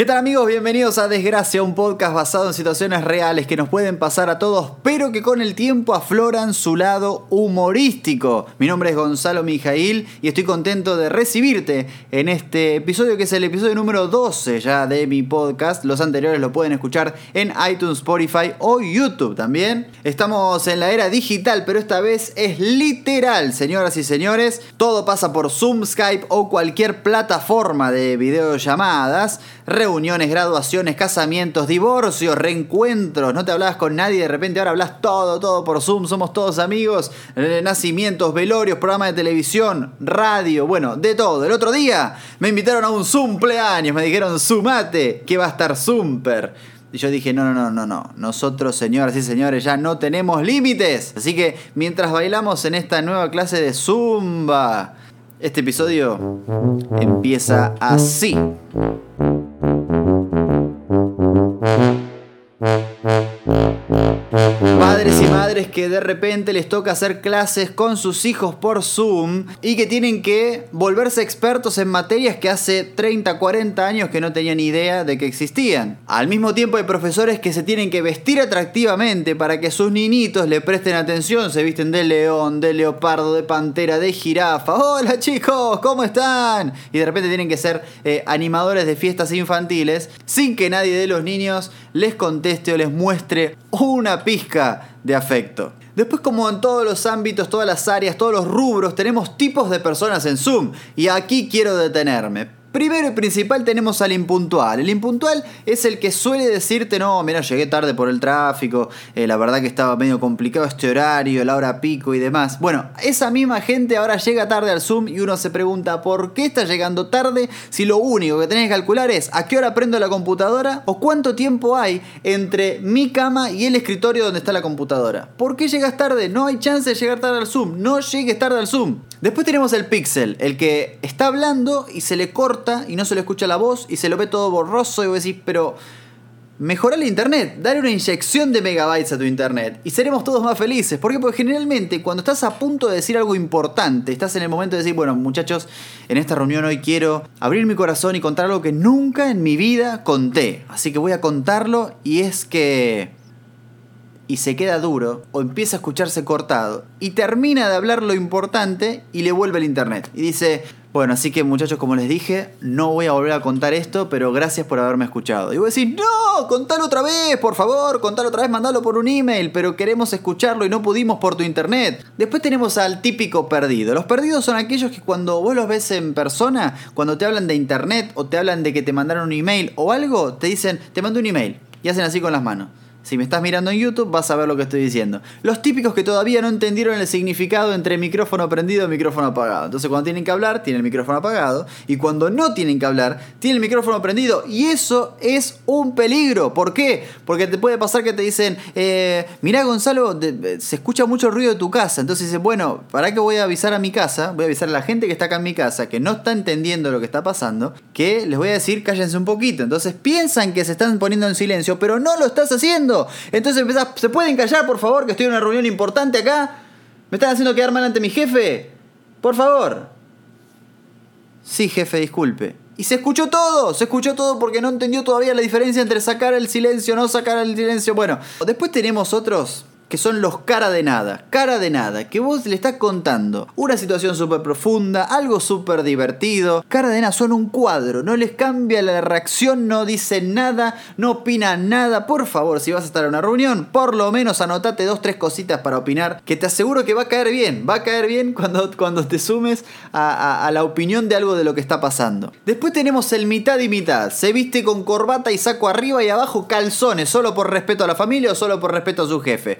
¿Qué tal amigos? Bienvenidos a Desgracia, un podcast basado en situaciones reales que nos pueden pasar a todos, pero que con el tiempo afloran su lado humorístico. Mi nombre es Gonzalo Mijail y estoy contento de recibirte en este episodio que es el episodio número 12 ya de mi podcast. Los anteriores lo pueden escuchar en iTunes, Spotify o YouTube también. Estamos en la era digital, pero esta vez es literal, señoras y señores. Todo pasa por Zoom, Skype o cualquier plataforma de videollamadas reuniones, graduaciones, casamientos, divorcios, reencuentros, no te hablabas con nadie, de repente ahora hablas todo, todo por Zoom, somos todos amigos, eh, nacimientos, velorios, programas de televisión, radio, bueno, de todo. El otro día me invitaron a un cumpleaños, me dijeron, sumate, que va a estar super. Y yo dije, no, no, no, no, no. Nosotros, señoras y señores, ya no tenemos límites. Así que mientras bailamos en esta nueva clase de Zumba, este episodio empieza así. Que de repente les toca hacer clases con sus hijos por Zoom y que tienen que volverse expertos en materias que hace 30, 40 años que no tenían idea de que existían. Al mismo tiempo hay profesores que se tienen que vestir atractivamente para que sus niñitos le presten atención, se visten de león, de leopardo, de pantera, de jirafa. Hola chicos, ¿cómo están? Y de repente tienen que ser eh, animadores de fiestas infantiles sin que nadie de los niños les conteste o les muestre una pizca de afecto. Después, como en todos los ámbitos, todas las áreas, todos los rubros, tenemos tipos de personas en Zoom. Y aquí quiero detenerme. Primero y principal tenemos al impuntual. El impuntual es el que suele decirte, no, mira, llegué tarde por el tráfico, eh, la verdad que estaba medio complicado este horario, la hora pico y demás. Bueno, esa misma gente ahora llega tarde al Zoom y uno se pregunta, ¿por qué está llegando tarde si lo único que tenés que calcular es a qué hora prendo la computadora o cuánto tiempo hay entre mi cama y el escritorio donde está la computadora? ¿Por qué llegas tarde? No hay chance de llegar tarde al Zoom, no llegues tarde al Zoom. Después tenemos el pixel, el que está hablando y se le corta y no se le escucha la voz y se lo ve todo borroso y vos decís, pero mejora el internet, dale una inyección de megabytes a tu internet y seremos todos más felices. ¿Por qué? Porque generalmente cuando estás a punto de decir algo importante, estás en el momento de decir, bueno muchachos, en esta reunión hoy quiero abrir mi corazón y contar algo que nunca en mi vida conté. Así que voy a contarlo y es que y se queda duro o empieza a escucharse cortado y termina de hablar lo importante y le vuelve el internet. Y dice, bueno, así que muchachos, como les dije, no voy a volver a contar esto, pero gracias por haberme escuchado. Y voy a decir, no, contalo otra vez, por favor, contalo otra vez, mandalo por un email, pero queremos escucharlo y no pudimos por tu internet. Después tenemos al típico perdido. Los perdidos son aquellos que cuando vos los ves en persona, cuando te hablan de internet o te hablan de que te mandaron un email o algo, te dicen, te mando un email. Y hacen así con las manos. Si me estás mirando en YouTube vas a ver lo que estoy diciendo. Los típicos que todavía no entendieron el significado entre micrófono prendido y micrófono apagado. Entonces cuando tienen que hablar, tienen el micrófono apagado. Y cuando no tienen que hablar, tienen el micrófono prendido. Y eso es un peligro. ¿Por qué? Porque te puede pasar que te dicen, eh, mirá Gonzalo, se escucha mucho ruido de tu casa. Entonces dices, bueno, ¿para qué voy a avisar a mi casa? Voy a avisar a la gente que está acá en mi casa, que no está entendiendo lo que está pasando, que les voy a decir, cállense un poquito. Entonces piensan que se están poniendo en silencio, pero no lo estás haciendo. Entonces empezás, ¿se pueden callar, por favor, que estoy en una reunión importante acá? ¿Me están haciendo quedar mal ante mi jefe? Por favor. Sí, jefe, disculpe. Y se escuchó todo, se escuchó todo porque no entendió todavía la diferencia entre sacar el silencio, no sacar el silencio. Bueno, después tenemos otros que son los cara de nada, cara de nada, que vos le estás contando una situación súper profunda, algo súper divertido, cara de nada, son un cuadro, no les cambia la reacción, no dicen nada, no opinan nada, por favor, si vas a estar en una reunión, por lo menos anotate dos, tres cositas para opinar, que te aseguro que va a caer bien, va a caer bien cuando, cuando te sumes a, a la opinión de algo de lo que está pasando. Después tenemos el mitad y mitad, se viste con corbata y saco arriba y abajo calzones, solo por respeto a la familia o solo por respeto a su jefe.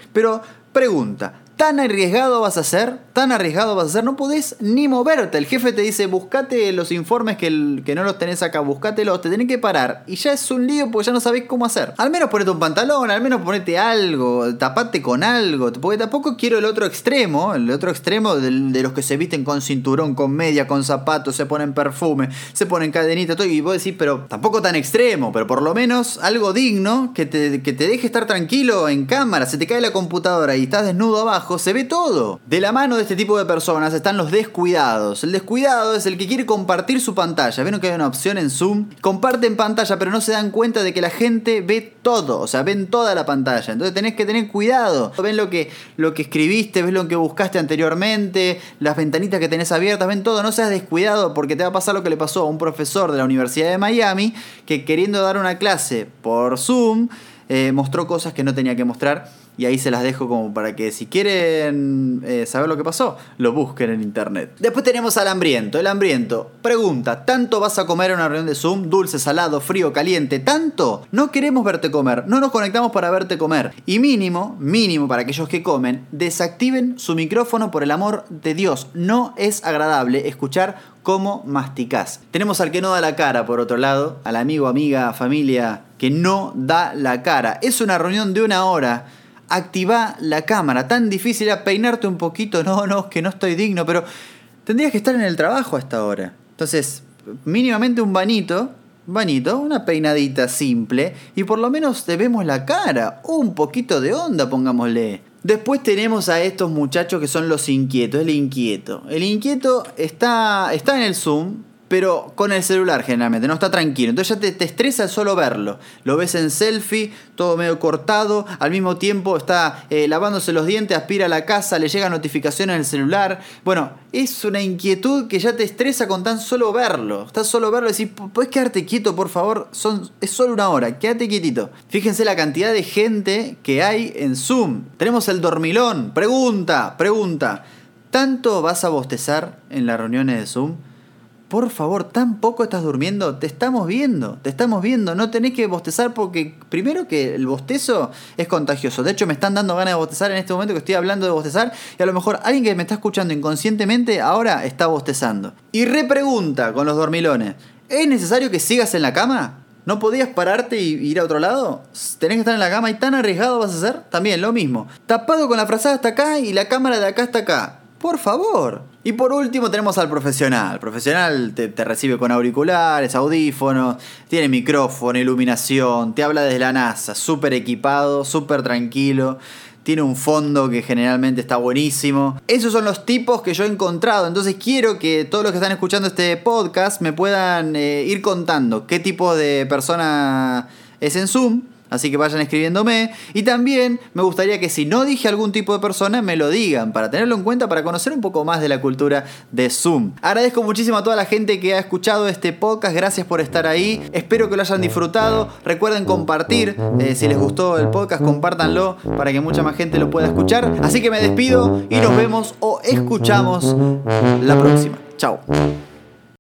Pregunta, tan arriesgado vas a ser, tan arriesgado vas a ser, no podés ni moverte. El jefe te dice, buscate los informes que, que no los tenés acá, buscátelos, te tenés que parar. Y ya es un lío porque ya no sabés cómo hacer. Al menos ponete un pantalón, al menos ponete algo, tapate con algo. Porque tampoco quiero el otro extremo, el otro extremo de, los que se visten con cinturón, con media, con zapatos, se ponen perfume, se ponen cadenita, todo. Y vos decís, pero tampoco tan extremo, pero por lo menos algo digno que te, que te deje estar tranquilo en cámara. Se te cae la computadora y estás desnudo abajo se ve todo. De la mano de este tipo de personas están los descuidados. El descuidado es el que quiere compartir su pantalla. ¿Ven que hay una opción en Zoom? Comparten pantalla, pero no se dan cuenta de que la gente ve todo. O sea, ven toda la pantalla. Entonces tenés que tener cuidado. Ven lo que, lo que escribiste, ves lo que buscaste anteriormente, las ventanitas que tenés abiertas, ven todo. No seas descuidado porque te va a pasar lo que le pasó a un profesor de la Universidad de Miami que queriendo dar una clase por Zoom, eh, mostró cosas que no tenía que mostrar y ahí se las dejo como para que si quieren eh, saber lo que pasó, lo busquen en internet. Después tenemos al hambriento. El hambriento pregunta, ¿tanto vas a comer en una reunión de Zoom? Dulce, salado, frío, caliente, ¿tanto? No queremos verte comer, no nos conectamos para verte comer. Y mínimo, mínimo para aquellos que comen, desactiven su micrófono por el amor de Dios. No es agradable escuchar cómo masticás. Tenemos al que no da la cara, por otro lado, al amigo, amiga, familia que no da la cara. Es una reunión de una hora activa la cámara. Tan difícil era peinarte un poquito. No, no, que no estoy digno, pero tendrías que estar en el trabajo a esta hora. Entonces, mínimamente un banito, banito, una peinadita simple y por lo menos te vemos la cara. Un poquito de onda, pongámosle. Después tenemos a estos muchachos que son los inquietos, el inquieto. El inquieto está, está en el Zoom, pero con el celular generalmente, no está tranquilo. Entonces ya te, te, estresa solo verlo. Lo ves en selfie, todo medio cortado, al mismo tiempo está eh, lavándose los dientes, aspira a la casa, le llega notificación en el celular. Bueno, es una inquietud que ya te estresa con tan solo verlo. Estás solo verlo y decís, ¿puedes quedarte quieto, por favor? Son, es solo una hora, quédate quietito. Fíjense la cantidad de gente que hay en Zoom. Tenemos el dormilón. Pregunta, pregunta. ¿Tanto vas a bostezar en las reuniones de Zoom? Por favor, tan poco estás durmiendo, te estamos viendo, te estamos viendo, no tenés que bostezar porque primero que el bostezo es contagioso. De hecho, me están dando ganas de bostezar en este momento que estoy hablando de bostezar y a lo mejor alguien que me está escuchando inconscientemente ahora está bostezando. Y repregunta con los dormilones, ¿es necesario que sigas en la cama? ¿No podías pararte y ir a otro lado? ¿Tenés que estar en la cama y tan arriesgado vas a ser? También lo mismo. Tapado con la frazada hasta acá y la cámara de acá hasta acá. Por favor. Y por último tenemos al profesional. Profesional te, te, recibe con auriculares, audífonos, tiene micrófono, iluminación, te habla desde la NASA, súper equipado, súper tranquilo. Tiene un fondo que generalmente está buenísimo. Esos son los tipos que yo he encontrado. Entonces quiero que todos los que están escuchando este podcast me puedan eh, ir contando qué tipo de persona es en Zoom Así que vayan escribiéndome. Y también me gustaría que si no dije algún tipo de persona, me lo digan para tenerlo en cuenta, para conocer un poco más de la cultura de Zoom. Agradezco muchísimo a toda la gente que ha escuchado este podcast. Gracias por estar ahí. Espero que lo hayan disfrutado. Recuerden compartir. Eh, si les gustó el podcast, compártanlo para que mucha más gente lo pueda escuchar. Así que me despido y nos vemos o escuchamos la próxima. Chao.